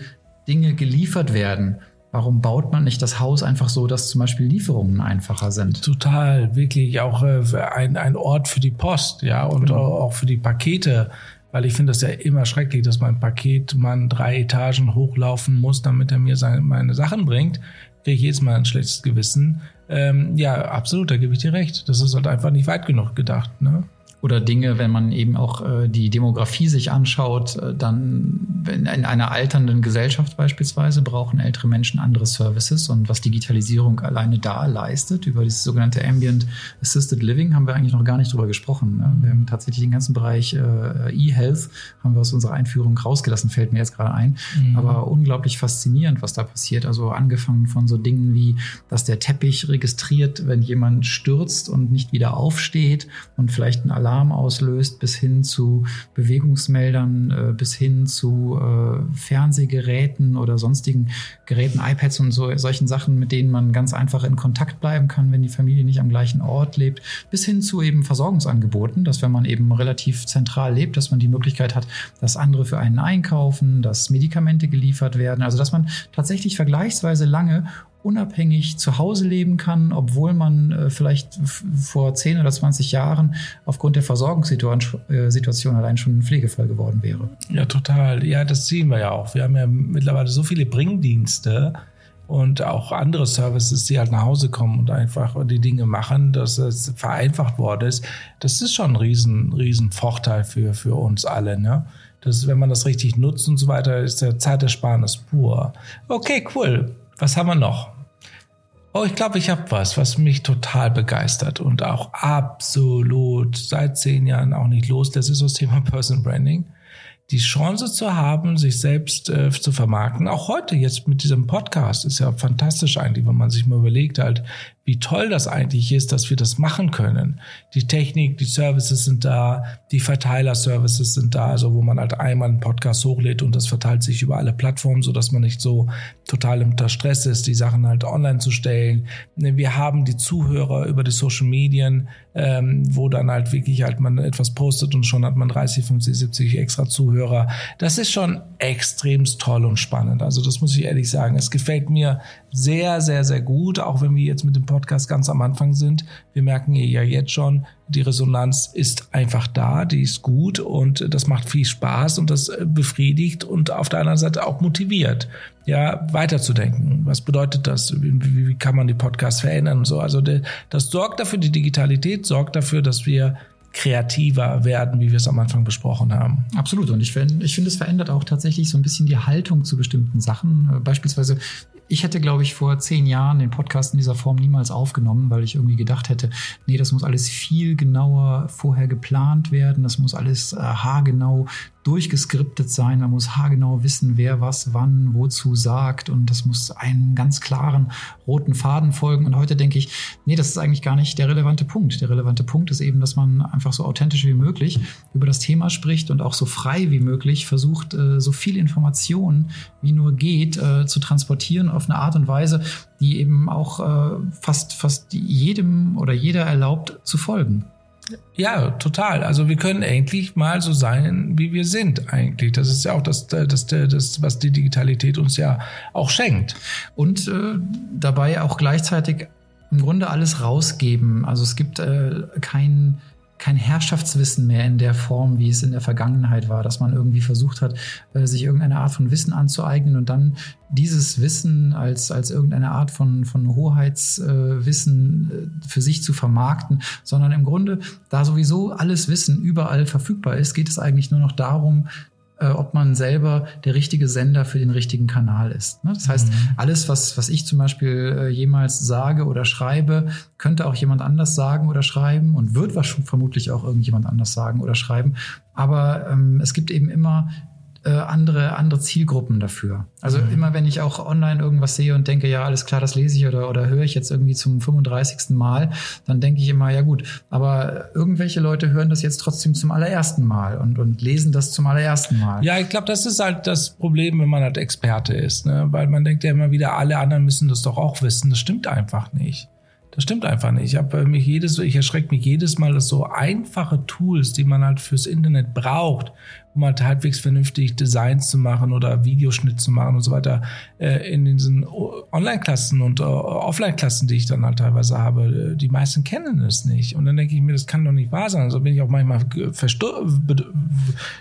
Dinge geliefert werden Warum baut man nicht das Haus einfach so, dass zum Beispiel Lieferungen einfacher sind? Total, wirklich auch äh, ein, ein Ort für die Post, ja, und genau. auch für die Pakete. Weil ich finde das ja immer schrecklich, dass mein Paketmann drei Etagen hochlaufen muss, damit er mir seine, meine Sachen bringt. Kriege ich jedes Mal ein schlechtes Gewissen. Ähm, ja, absolut, da gebe ich dir recht. Das ist halt einfach nicht weit genug gedacht. Ne? Oder Dinge, wenn man eben auch äh, die Demografie sich anschaut, äh, dann in, in einer alternden Gesellschaft beispielsweise brauchen ältere Menschen andere Services und was Digitalisierung alleine da leistet, über das sogenannte Ambient Assisted Living haben wir eigentlich noch gar nicht drüber gesprochen. Ne? Wir haben tatsächlich den ganzen Bereich äh, E-Health haben wir aus unserer Einführung rausgelassen, fällt mir jetzt gerade ein. Mhm. Aber unglaublich faszinierend, was da passiert. Also angefangen von so Dingen wie, dass der Teppich registriert, wenn jemand stürzt und nicht wieder aufsteht und vielleicht ein Alarm Alarm auslöst, bis hin zu Bewegungsmeldern, äh, bis hin zu äh, Fernsehgeräten oder sonstigen Geräten, iPads und so solchen Sachen, mit denen man ganz einfach in Kontakt bleiben kann, wenn die Familie nicht am gleichen Ort lebt, bis hin zu eben Versorgungsangeboten, dass wenn man eben relativ zentral lebt, dass man die Möglichkeit hat, dass andere für einen einkaufen, dass Medikamente geliefert werden, also dass man tatsächlich vergleichsweise lange unabhängig zu Hause leben kann, obwohl man äh, vielleicht vor 10 oder 20 Jahren aufgrund der Versorgungssituation allein schon ein Pflegefall geworden wäre. Ja, total. Ja, das sehen wir ja auch. Wir haben ja mittlerweile so viele Bringdienste und auch andere Services, die halt nach Hause kommen und einfach die Dinge machen, dass es vereinfacht worden ist. Das ist schon ein riesen, riesen Vorteil für, für uns alle. Ne? Das, wenn man das richtig nutzt und so weiter, ist der Zeitersparnis pur. Okay, cool. Was haben wir noch? Oh, ich glaube, ich habe was, was mich total begeistert und auch absolut seit zehn Jahren auch nicht los. Das ist das Thema Person Branding die Chance zu haben, sich selbst äh, zu vermarkten. Auch heute jetzt mit diesem Podcast ist ja fantastisch eigentlich, wenn man sich mal überlegt halt, wie toll das eigentlich ist, dass wir das machen können. Die Technik, die Services sind da, die Verteiler-Services sind da, also wo man halt einmal einen Podcast hochlädt und das verteilt sich über alle Plattformen, so dass man nicht so total unter Stress ist, die Sachen halt online zu stellen. Wir haben die Zuhörer über die Social Medien, ähm, wo dann halt wirklich halt man etwas postet und schon hat man 30, 50, 70 extra Zuhörer. Das ist schon extremst toll und spannend. Also das muss ich ehrlich sagen. Es gefällt mir sehr, sehr, sehr gut, auch wenn wir jetzt mit dem Podcast ganz am Anfang sind. Wir merken ja jetzt schon, die Resonanz ist einfach da, die ist gut und das macht viel Spaß und das befriedigt und auf der anderen Seite auch motiviert, ja, weiterzudenken. Was bedeutet das? Wie, wie kann man die Podcasts verändern und so? Also das sorgt dafür, die Digitalität sorgt dafür, dass wir kreativer werden, wie wir es am Anfang besprochen haben. Absolut. Und ich finde, ich finde, es verändert auch tatsächlich so ein bisschen die Haltung zu bestimmten Sachen. Beispielsweise ich hätte, glaube ich, vor zehn Jahren den Podcast in dieser Form niemals aufgenommen, weil ich irgendwie gedacht hätte, nee, das muss alles viel genauer vorher geplant werden, das muss alles äh, haargenau durchgeskriptet sein. Man muss haargenau wissen, wer was wann wozu sagt und das muss einen ganz klaren roten Faden folgen. Und heute denke ich, nee, das ist eigentlich gar nicht der relevante Punkt. Der relevante Punkt ist eben, dass man einfach so authentisch wie möglich über das Thema spricht und auch so frei wie möglich versucht, äh, so viel Information wie nur geht äh, zu transportieren auf eine Art und Weise, die eben auch äh, fast, fast jedem oder jeder erlaubt zu folgen. Ja, total. Also wir können endlich mal so sein, wie wir sind eigentlich. Das ist ja auch das, das, das was die Digitalität uns ja auch schenkt. Und äh, dabei auch gleichzeitig im Grunde alles rausgeben. Also es gibt äh, kein kein Herrschaftswissen mehr in der Form, wie es in der Vergangenheit war, dass man irgendwie versucht hat, äh, sich irgendeine Art von Wissen anzueignen und dann dieses Wissen als, als irgendeine Art von, von Hoheitswissen äh, für sich zu vermarkten, sondern im Grunde, da sowieso alles Wissen überall verfügbar ist, geht es eigentlich nur noch darum, ob man selber der richtige Sender für den richtigen Kanal ist. Ne? Das heißt, mhm. alles, was, was ich zum Beispiel äh, jemals sage oder schreibe, könnte auch jemand anders sagen oder schreiben und wird vermutlich auch irgendjemand anders sagen oder schreiben. Aber ähm, es gibt eben immer äh, andere, andere Zielgruppen dafür. Also mhm. immer wenn ich auch online irgendwas sehe und denke, ja, alles klar, das lese ich oder, oder höre ich jetzt irgendwie zum 35. Mal, dann denke ich immer, ja gut, aber irgendwelche Leute hören das jetzt trotzdem zum allerersten Mal und, und lesen das zum allerersten Mal. Ja, ich glaube, das ist halt das Problem, wenn man halt Experte ist, ne? weil man denkt ja immer wieder, alle anderen müssen das doch auch wissen. Das stimmt einfach nicht. Das stimmt einfach nicht. Ich habe mich jedes, ich erschrecke mich jedes Mal, dass so einfache Tools, die man halt fürs Internet braucht, um halt halbwegs vernünftig Designs zu machen oder Videoschnitt zu machen und so weiter, äh, in diesen Online-Klassen und äh, Offline-Klassen, die ich dann halt teilweise habe, die meisten kennen es nicht. Und dann denke ich mir, das kann doch nicht wahr sein. Also bin ich auch manchmal verstor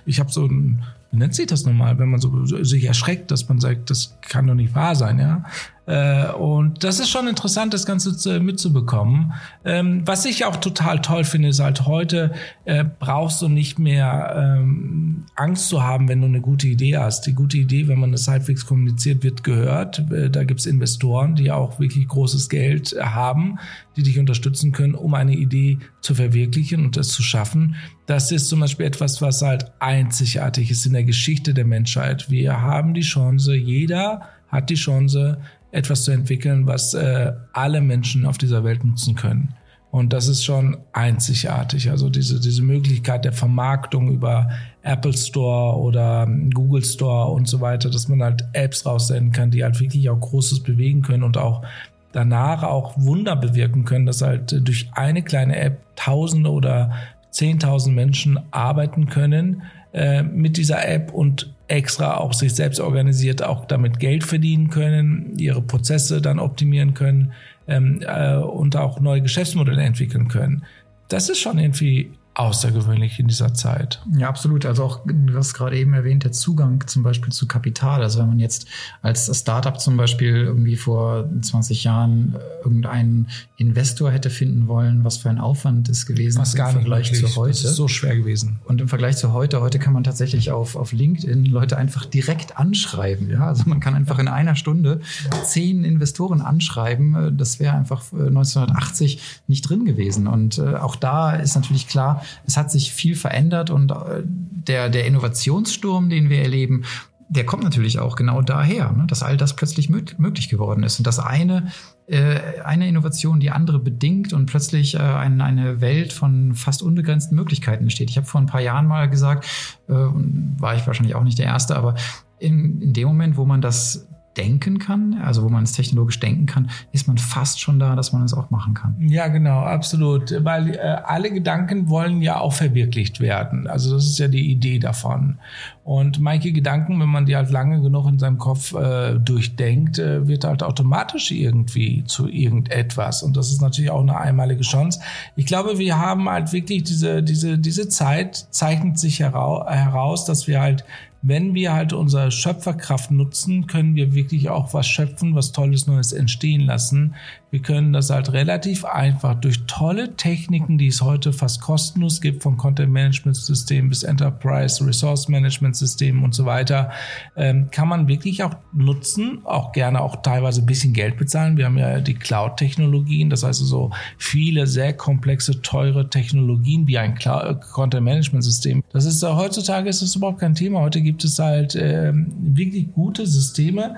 ich habe so ein wie nennt sich das nochmal, wenn man so sich erschreckt, dass man sagt, das kann doch nicht wahr sein, ja. Äh, und das ist schon interessant, das Ganze mitzubekommen. Ähm, was ich auch total toll finde, ist halt heute äh, brauchst du nicht mehr ähm, Angst zu haben, wenn du eine gute Idee hast. Die gute Idee, wenn man das halbwegs kommuniziert, wird gehört. Äh, da gibt's Investoren, die auch wirklich großes Geld haben, die dich unterstützen können, um eine Idee zu verwirklichen und das zu schaffen. Das ist zum Beispiel etwas, was halt einzigartig ist in der Geschichte der Menschheit. Wir haben die Chance, jeder hat die Chance, etwas zu entwickeln, was äh, alle Menschen auf dieser Welt nutzen können. Und das ist schon einzigartig. Also diese, diese Möglichkeit der Vermarktung über Apple Store oder Google Store und so weiter, dass man halt Apps raussenden kann, die halt wirklich auch Großes bewegen können und auch danach auch Wunder bewirken können, dass halt durch eine kleine App Tausende oder Zehntausend Menschen arbeiten können äh, mit dieser App und extra auch sich selbst organisiert auch damit Geld verdienen können, ihre Prozesse dann optimieren können ähm, äh, und auch neue Geschäftsmodelle entwickeln können. Das ist schon irgendwie außergewöhnlich in dieser Zeit. Ja, absolut. Also auch, du hast gerade eben erwähnt, der Zugang zum Beispiel zu Kapital. Also wenn man jetzt als Startup zum Beispiel irgendwie vor 20 Jahren äh, irgendeinen Investor hätte finden wollen, was für ein Aufwand ist gewesen was gar im Vergleich nicht zu heute. Das ist so schwer gewesen. Und im Vergleich zu heute, heute kann man tatsächlich auf, auf LinkedIn Leute einfach direkt anschreiben. Ja, also man kann einfach in einer Stunde zehn Investoren anschreiben. Das wäre einfach 1980 äh, nicht drin gewesen. Und äh, auch da ist natürlich klar, es hat sich viel verändert und äh, der, der Innovationssturm, den wir erleben, der kommt natürlich auch genau daher, ne, dass all das plötzlich möglich geworden ist und dass eine, äh, eine Innovation die andere bedingt und plötzlich äh, ein, eine Welt von fast unbegrenzten Möglichkeiten entsteht. Ich habe vor ein paar Jahren mal gesagt, äh, war ich wahrscheinlich auch nicht der Erste, aber in, in dem Moment, wo man das denken kann, also wo man es technologisch denken kann, ist man fast schon da, dass man es auch machen kann. Ja, genau, absolut. Weil äh, alle Gedanken wollen ja auch verwirklicht werden. Also das ist ja die Idee davon. Und manche Gedanken, wenn man die halt lange genug in seinem Kopf äh, durchdenkt, äh, wird halt automatisch irgendwie zu irgendetwas. Und das ist natürlich auch eine einmalige Chance. Ich glaube, wir haben halt wirklich diese, diese, diese Zeit zeichnet sich heraus, dass wir halt wenn wir halt unsere Schöpferkraft nutzen, können wir wirklich auch was schöpfen, was Tolles Neues entstehen lassen. Wir können das halt relativ einfach durch tolle Techniken, die es heute fast kostenlos gibt, von Content Management System bis Enterprise Resource Management System und so weiter, ähm, kann man wirklich auch nutzen, auch gerne auch teilweise ein bisschen Geld bezahlen. Wir haben ja die Cloud-Technologien, das heißt so viele sehr komplexe, teure Technologien wie ein Cloud Content Management System. Das ist heutzutage ist das überhaupt kein Thema. Heute gibt es halt ähm, wirklich gute Systeme,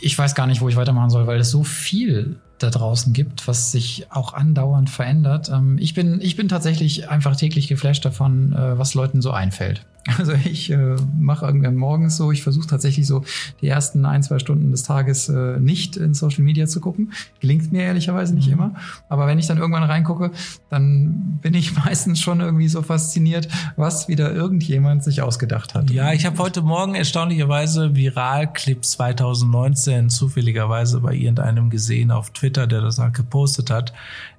ich weiß gar nicht, wo ich weitermachen soll, weil es so viel da draußen gibt, was sich auch andauernd verändert. Ähm, ich, bin, ich bin tatsächlich einfach täglich geflasht davon, äh, was Leuten so einfällt. Also ich äh, mache irgendwann morgens so, ich versuche tatsächlich so die ersten ein, zwei Stunden des Tages äh, nicht in Social Media zu gucken. Gelingt mir ehrlicherweise nicht mhm. immer. Aber wenn ich dann irgendwann reingucke, dann bin ich meistens schon irgendwie so fasziniert, was wieder irgendjemand sich ausgedacht hat. Ja, ich habe heute Morgen erstaunlicherweise Viral-Clip 2019 zufälligerweise bei irgendeinem gesehen auf Twitter, der das halt gepostet hat.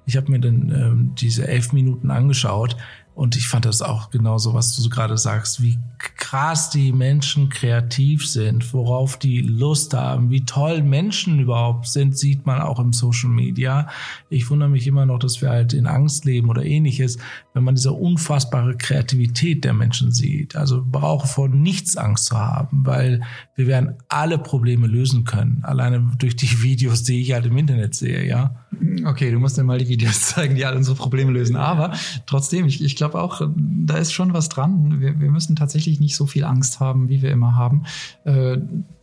Ich habe mir dann ähm, diese elf Minuten angeschaut und ich fand das auch genauso, was du gerade sagst, wie krass die Menschen kreativ sind, worauf die Lust haben, wie toll Menschen überhaupt sind, sieht man auch im Social Media. Ich wundere mich immer noch, dass wir halt in Angst leben oder ähnliches, wenn man diese unfassbare Kreativität der Menschen sieht. Also brauche vor nichts Angst zu haben, weil wir werden alle Probleme lösen können. Alleine durch die Videos, die ich halt im Internet sehe, ja. Okay, du musst mir mal die Videos zeigen, die alle unsere Probleme lösen. Aber trotzdem, ich, ich glaube auch, da ist schon was dran. Wir, wir müssen tatsächlich nicht so viel Angst haben, wie wir immer haben. Äh,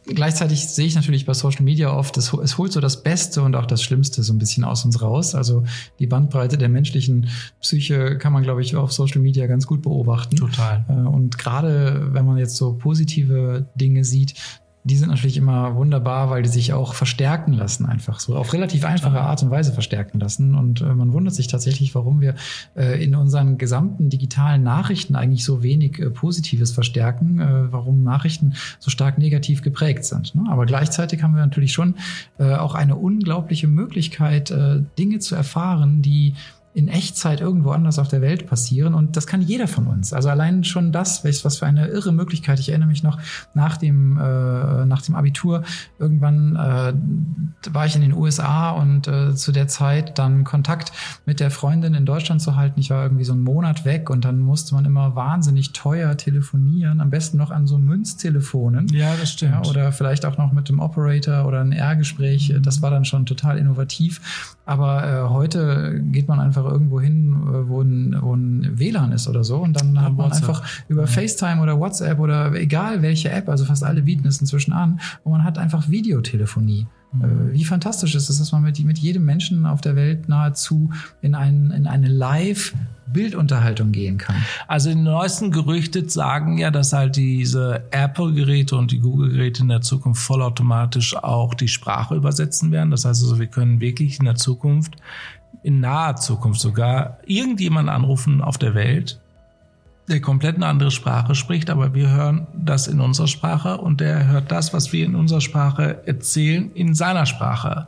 gleichzeitig sehe ich natürlich bei Social Media oft, es, es, holt so das Beste und auch das Schlimmste so ein bisschen aus uns raus. Also die Bandbreite der menschlichen Psyche kann man, glaube ich, auf Social Media ganz gut beobachten. Total. Äh, und gerade wenn man jetzt so positive Dinge sieht, die sind natürlich immer wunderbar, weil die sich auch verstärken lassen, einfach so auf relativ einfache Art und Weise verstärken lassen. Und äh, man wundert sich tatsächlich, warum wir äh, in unseren gesamten digitalen Nachrichten eigentlich so wenig äh, Positives verstärken, äh, warum Nachrichten so stark negativ geprägt sind. Ne? Aber gleichzeitig haben wir natürlich schon äh, auch eine unglaubliche Möglichkeit, äh, Dinge zu erfahren, die in Echtzeit irgendwo anders auf der Welt passieren. Und das kann jeder von uns. Also allein schon das, was für eine irre Möglichkeit. Ich erinnere mich noch nach dem, äh, nach dem Abitur, irgendwann äh, war ich in den USA und äh, zu der Zeit dann Kontakt mit der Freundin in Deutschland zu halten. Ich war irgendwie so einen Monat weg und dann musste man immer wahnsinnig teuer telefonieren. Am besten noch an so Münztelefonen. Ja, das stimmt. Ja, oder vielleicht auch noch mit dem Operator oder ein R-Gespräch. Mhm. Das war dann schon total innovativ. Aber äh, heute geht man einfach irgendwo hin, äh, wo ein, wo ein WLAN ist oder so. Und dann ja, hat man WhatsApp. einfach über ja. FaceTime oder WhatsApp oder egal welche App, also fast alle bieten es inzwischen an, wo man hat einfach Videotelefonie. Mhm. Äh, wie fantastisch ist es, dass man mit, mit jedem Menschen auf der Welt nahezu in, ein, in eine Live- Bildunterhaltung gehen kann. Also die neuesten Gerüchte sagen ja, dass halt diese Apple-Geräte und die Google-Geräte in der Zukunft vollautomatisch auch die Sprache übersetzen werden. Das heißt also, wir können wirklich in der Zukunft, in naher Zukunft sogar, irgendjemanden anrufen auf der Welt der komplett eine andere Sprache spricht, aber wir hören das in unserer Sprache und der hört das, was wir in unserer Sprache erzählen, in seiner Sprache.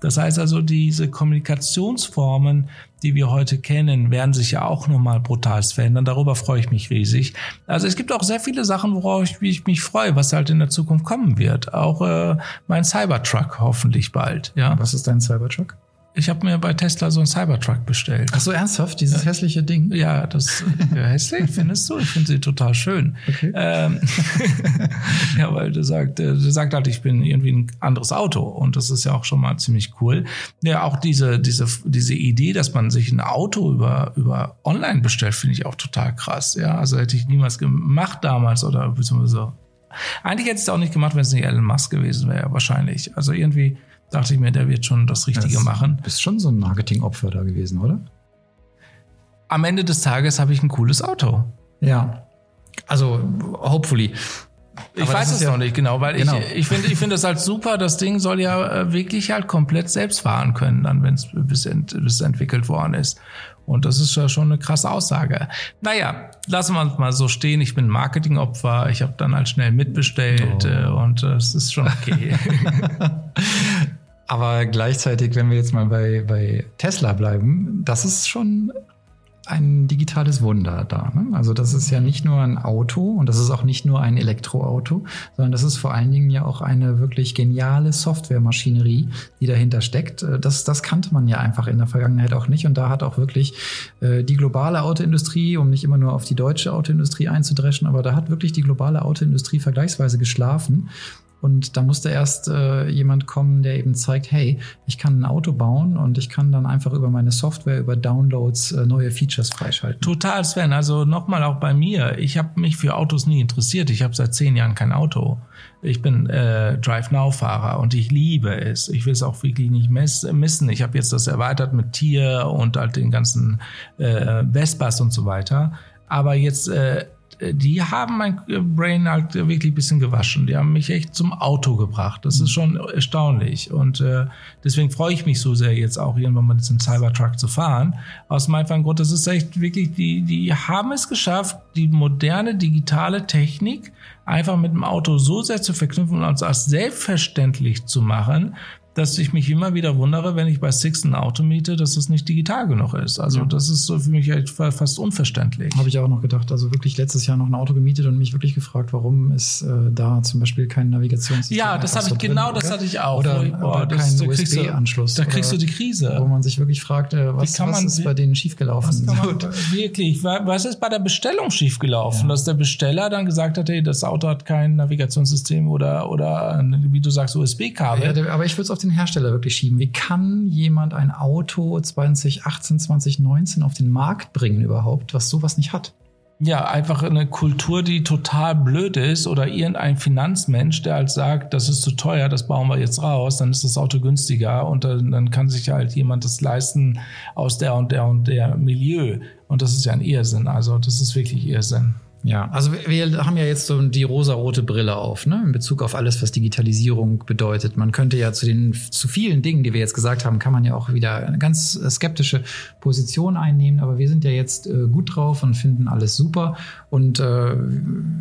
Das heißt also, diese Kommunikationsformen, die wir heute kennen, werden sich ja auch nochmal brutal verändern. Darüber freue ich mich riesig. Also es gibt auch sehr viele Sachen, worauf ich mich freue, was halt in der Zukunft kommen wird. Auch äh, mein Cybertruck hoffentlich bald. Ja. Was ist dein Cybertruck? Ich habe mir bei Tesla so einen Cybertruck bestellt. Ach so, ernsthaft? Dieses ja. hässliche Ding? Ja, das ja, hässlich findest du? Ich finde sie total schön. Okay. Ähm, ja, weil du sagt, du sagt halt, ich bin irgendwie ein anderes Auto und das ist ja auch schon mal ziemlich cool. Ja, auch diese diese diese Idee, dass man sich ein Auto über über online bestellt, finde ich auch total krass. Ja, also hätte ich niemals gemacht damals oder beziehungsweise eigentlich hätte ich es auch nicht gemacht, wenn es nicht Elon Musk gewesen wäre, wahrscheinlich. Also irgendwie dachte ich mir, der wird schon das Richtige das machen. Du bist schon so ein Marketingopfer da gewesen, oder? Am Ende des Tages habe ich ein cooles Auto. Ja. Also, hopefully. Ich Aber weiß es ja noch nicht genau, weil genau. ich, ich finde ich finde es halt super. Das Ding soll ja äh, wirklich halt komplett selbst fahren können, dann wenn es bis, ent, bis entwickelt worden ist. Und das ist ja schon eine krasse Aussage. Naja, lassen wir uns mal so stehen. Ich bin Marketingopfer. Ich habe dann halt schnell mitbestellt oh. und es ist schon okay. Aber gleichzeitig, wenn wir jetzt mal bei, bei Tesla bleiben, das ist schon ein digitales Wunder da. Ne? Also das ist ja nicht nur ein Auto und das ist auch nicht nur ein Elektroauto, sondern das ist vor allen Dingen ja auch eine wirklich geniale Softwaremaschinerie, die dahinter steckt. Äh, das, das kannte man ja einfach in der Vergangenheit auch nicht und da hat auch wirklich äh, die globale Autoindustrie, um nicht immer nur auf die deutsche Autoindustrie einzudreschen, aber da hat wirklich die globale Autoindustrie vergleichsweise geschlafen. Und da musste erst äh, jemand kommen, der eben zeigt, hey, ich kann ein Auto bauen und ich kann dann einfach über meine Software, über Downloads äh, neue Features freischalten. Total, Sven. Also nochmal auch bei mir. Ich habe mich für Autos nie interessiert. Ich habe seit zehn Jahren kein Auto. Ich bin äh, Drive Now Fahrer und ich liebe es. Ich will es auch wirklich nicht missen. Ich habe jetzt das erweitert mit Tier und halt den ganzen äh, Vespas und so weiter. Aber jetzt äh, die haben mein Brain halt wirklich ein bisschen gewaschen. Die haben mich echt zum Auto gebracht. Das ist schon erstaunlich. Und äh, deswegen freue ich mich so sehr, jetzt auch irgendwann mal diesen Cybertruck zu fahren. Aus meinem Grund, das ist echt wirklich, die, die haben es geschafft, die moderne digitale Technik einfach mit dem Auto so sehr zu verknüpfen und uns als selbstverständlich zu machen, dass ich mich immer wieder wundere, wenn ich bei Six ein Auto miete, dass es nicht digital genug ist. Also ja. das ist so für mich halt fast unverständlich. Habe ich auch noch gedacht. Also wirklich letztes Jahr noch ein Auto gemietet und mich wirklich gefragt, warum ist äh, da zum Beispiel kein Navigationssystem Ja, das habe ich drin, genau, oder? das hatte ich auch. Oder, boah, oder kein USB-Anschluss. Da kriegst du die Krise. Wo man sich wirklich fragt, äh, was, was ist bei denen schiefgelaufen? wirklich, was ist bei der Bestellung schiefgelaufen? Ja. Dass der Besteller dann gesagt hat, hey, das Auto hat kein Navigationssystem oder, oder wie du sagst, USB-Kabel. Ja, aber ich würde es auf den Hersteller wirklich schieben. Wie kann jemand ein Auto 2018, 2019 auf den Markt bringen überhaupt, was sowas nicht hat? Ja, einfach eine Kultur, die total blöd ist oder irgendein Finanzmensch, der halt sagt, das ist zu teuer, das bauen wir jetzt raus, dann ist das Auto günstiger und dann, dann kann sich halt jemand das leisten aus der und der und der Milieu. Und das ist ja ein Irrsinn. Also das ist wirklich Irrsinn. Ja, also wir haben ja jetzt so die rosarote Brille auf, ne, in Bezug auf alles, was Digitalisierung bedeutet. Man könnte ja zu den zu vielen Dingen, die wir jetzt gesagt haben, kann man ja auch wieder eine ganz skeptische Position einnehmen. Aber wir sind ja jetzt äh, gut drauf und finden alles super. Und äh,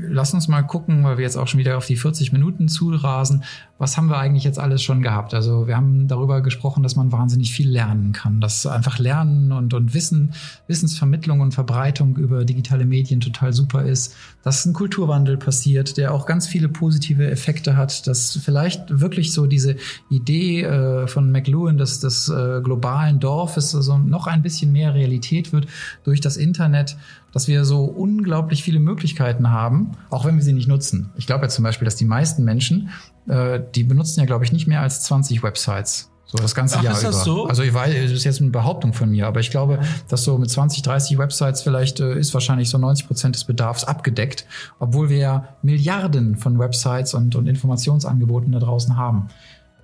lass uns mal gucken, weil wir jetzt auch schon wieder auf die 40 Minuten zurasen, was haben wir eigentlich jetzt alles schon gehabt? Also wir haben darüber gesprochen, dass man wahnsinnig viel lernen kann, dass einfach Lernen und, und Wissen, Wissensvermittlung und Verbreitung über digitale Medien total super ist, dass ein Kulturwandel passiert, der auch ganz viele positive Effekte hat, dass vielleicht wirklich so diese Idee äh, von McLuhan des, des äh, globalen Dorfes also noch ein bisschen mehr Realität wird durch das Internet, dass wir so unglaublich viele Möglichkeiten haben, auch wenn wir sie nicht nutzen. Ich glaube ja zum Beispiel, dass die meisten Menschen äh, die benutzen ja, glaube ich, nicht mehr als 20 Websites. So das ganze Ach, Jahr ist das über. So? Also ich weiß, das ist jetzt eine Behauptung von mir, aber ich glaube, dass so mit 20, 30 Websites vielleicht äh, ist wahrscheinlich so 90 Prozent des Bedarfs abgedeckt, obwohl wir ja Milliarden von Websites und, und Informationsangeboten da draußen haben.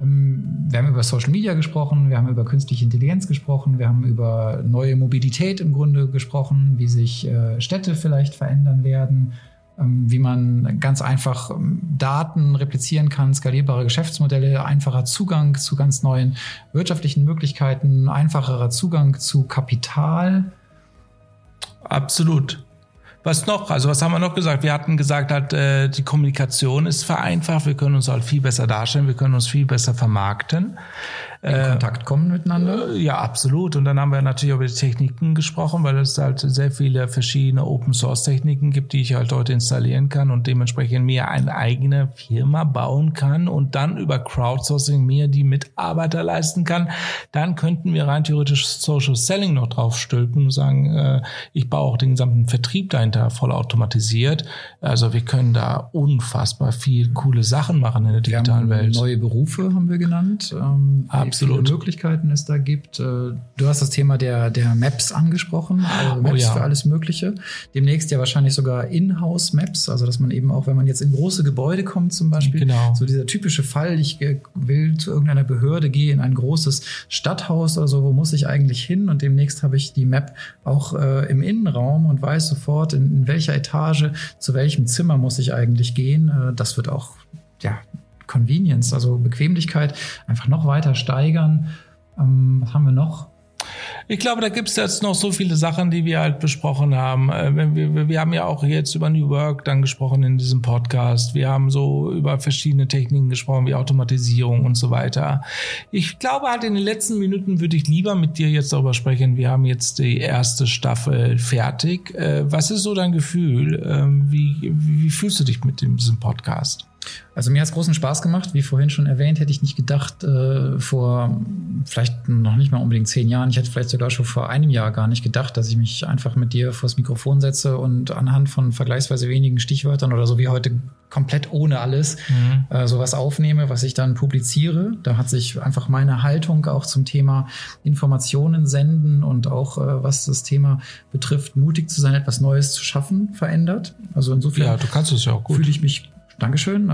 Ähm, wir haben über Social Media gesprochen, wir haben über künstliche Intelligenz gesprochen, wir haben über neue Mobilität im Grunde gesprochen, wie sich äh, Städte vielleicht verändern werden, ähm, wie man ganz einfach ähm, Daten replizieren kann, skalierbare Geschäftsmodelle, einfacher Zugang zu ganz neuen wirtschaftlichen Möglichkeiten, einfacherer Zugang zu Kapital. Absolut. Was noch? Also was haben wir noch gesagt? Wir hatten gesagt, halt, äh, die Kommunikation ist vereinfacht. Wir können uns halt viel besser darstellen. Wir können uns viel besser vermarkten in äh, Kontakt kommen miteinander? Ja, absolut. Und dann haben wir natürlich über die Techniken gesprochen, weil es halt sehr viele verschiedene Open Source Techniken gibt, die ich halt heute installieren kann und dementsprechend mir eine eigene Firma bauen kann und dann über Crowdsourcing mir die Mitarbeiter leisten kann. Dann könnten wir rein theoretisch Social Selling noch drauf stülpen und sagen, äh, ich baue auch den gesamten Vertrieb dahinter voll automatisiert. Also wir können da unfassbar viel coole Sachen machen in der digitalen Welt. Neue Berufe haben wir genannt. Ähm, Absolut. viele Möglichkeiten es da gibt. Äh, du hast das Thema der, der Maps angesprochen, also oh Maps oh ja. für alles Mögliche. Demnächst ja wahrscheinlich sogar In-House-Maps, also dass man eben auch, wenn man jetzt in große Gebäude kommt zum Beispiel, genau. so dieser typische Fall, ich will zu irgendeiner Behörde, gehe in ein großes Stadthaus oder so, wo muss ich eigentlich hin? Und demnächst habe ich die Map auch äh, im Innenraum und weiß sofort, in, in welcher Etage, zu welchem Zimmer muss ich eigentlich gehen. Äh, das wird auch ja, Convenience, also Bequemlichkeit, einfach noch weiter steigern. Ähm, was haben wir noch? Ich glaube, da gibt es jetzt noch so viele Sachen, die wir halt besprochen haben. Äh, wir, wir haben ja auch jetzt über New Work dann gesprochen in diesem Podcast. Wir haben so über verschiedene Techniken gesprochen, wie Automatisierung und so weiter. Ich glaube halt in den letzten Minuten würde ich lieber mit dir jetzt darüber sprechen. Wir haben jetzt die erste Staffel fertig. Äh, was ist so dein Gefühl? Ähm, wie, wie fühlst du dich mit diesem Podcast? Also mir hat es großen Spaß gemacht. Wie vorhin schon erwähnt, hätte ich nicht gedacht, äh, vor vielleicht noch nicht mal unbedingt zehn Jahren, ich hätte vielleicht sogar schon vor einem Jahr gar nicht gedacht, dass ich mich einfach mit dir vors Mikrofon setze und anhand von vergleichsweise wenigen Stichwörtern oder so wie heute komplett ohne alles mhm. äh, sowas aufnehme, was ich dann publiziere. Da hat sich einfach meine Haltung auch zum Thema Informationen senden und auch äh, was das Thema betrifft, mutig zu sein, etwas Neues zu schaffen, verändert. Also insofern ja, fühle ich mich Dankeschön.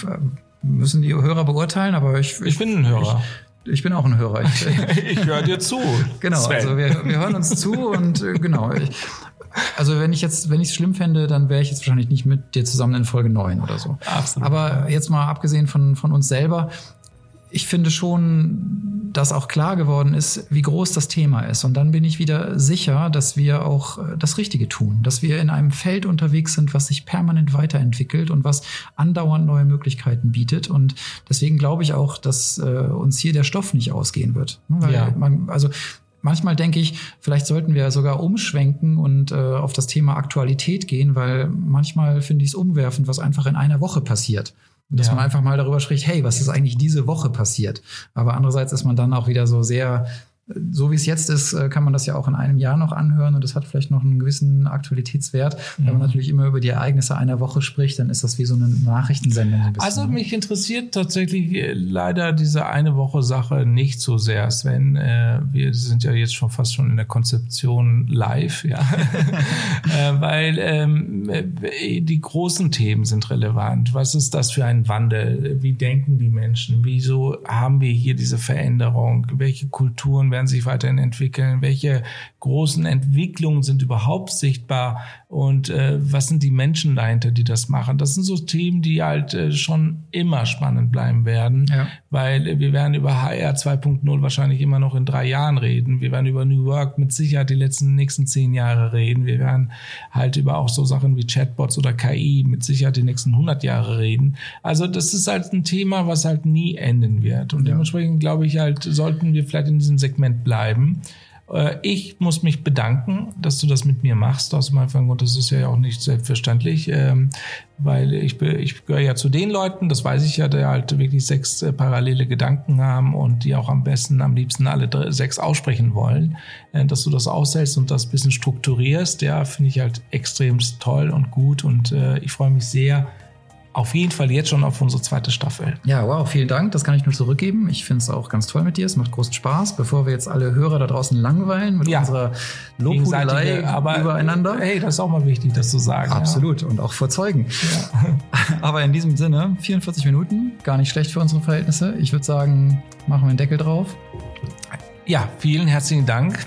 Müssen die Hörer beurteilen, aber ich. Ich, ich bin ein Hörer. Ich, ich bin auch ein Hörer. Ich, ich höre dir zu. Genau, Sven. also wir, wir hören uns zu und äh, genau. Also wenn ich jetzt, wenn ich es schlimm fände, dann wäre ich jetzt wahrscheinlich nicht mit dir zusammen in Folge 9 oder so. Absolut. Aber jetzt mal abgesehen von, von uns selber, ich finde schon, dass auch klar geworden ist, wie groß das Thema ist. Und dann bin ich wieder sicher, dass wir auch äh, das Richtige tun, dass wir in einem Feld unterwegs sind, was sich permanent weiterentwickelt und was andauernd neue Möglichkeiten bietet. Und deswegen glaube ich auch, dass äh, uns hier der Stoff nicht ausgehen wird. Ne, weil ja. man, also Manchmal denke ich, vielleicht sollten wir sogar umschwenken und äh, auf das Thema Aktualität gehen, weil manchmal finde ich es umwerfend, was einfach in einer Woche passiert. Dass ja. man einfach mal darüber spricht, hey, was ist eigentlich diese Woche passiert? Aber andererseits ist man dann auch wieder so sehr so wie es jetzt ist, äh, kann man das ja auch in einem Jahr noch anhören und das hat vielleicht noch einen gewissen Aktualitätswert. Mhm. Wenn man natürlich immer über die Ereignisse einer Woche spricht, dann ist das wie so eine Nachrichtensendung. Ein also ne? mich interessiert tatsächlich äh, leider diese eine Woche Sache nicht so sehr, Sven. Äh, wir sind ja jetzt schon fast schon in der Konzeption live, ja, weil ähm, die großen Themen sind relevant. Was ist das für ein Wandel? Wie denken die Menschen? Wieso haben wir hier diese Veränderung? Welche Kulturen werden werden sich weiterhin entwickeln, welche großen Entwicklungen sind überhaupt sichtbar und äh, was sind die Menschen dahinter, die das machen. Das sind so Themen, die halt äh, schon immer spannend bleiben werden, ja. weil wir werden über HR 2.0 wahrscheinlich immer noch in drei Jahren reden. Wir werden über New Work mit Sicherheit die letzten nächsten zehn Jahre reden. Wir werden halt über auch so Sachen wie Chatbots oder KI mit Sicherheit die nächsten 100 Jahre reden. Also das ist halt ein Thema, was halt nie enden wird. Und ja. dementsprechend glaube ich halt, sollten wir vielleicht in diesem Segment bleiben. Äh, ich muss mich bedanken, dass du das mit mir machst. Aus meinem Grund, das ist ja auch nicht selbstverständlich, ähm, weil ich, ich gehöre ja zu den Leuten, das weiß ich ja, die halt wirklich sechs äh, parallele Gedanken haben und die auch am besten, am liebsten alle sechs aussprechen wollen. Äh, dass du das aushältst und das bisschen strukturierst, ja, finde ich halt extrem toll und gut und ich freue mich sehr, auf jeden Fall jetzt schon auf unsere zweite Staffel. Ja, wow, vielen Dank. Das kann ich nur zurückgeben. Ich finde es auch ganz toll mit dir. Es macht großen Spaß. Bevor wir jetzt alle Hörer da draußen langweilen mit ja. unserer Lobhudelei übereinander. Hey, das ist auch mal wichtig, das zu sagen. Absolut. Ja. Und auch vor Zeugen. Ja. aber in diesem Sinne, 44 Minuten, gar nicht schlecht für unsere Verhältnisse. Ich würde sagen, machen wir einen Deckel drauf. Ja, vielen herzlichen Dank.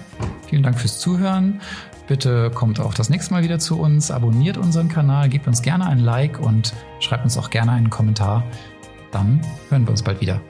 Vielen Dank fürs Zuhören. Bitte kommt auch das nächste Mal wieder zu uns, abonniert unseren Kanal, gebt uns gerne ein Like und schreibt uns auch gerne einen Kommentar. Dann hören wir uns bald wieder.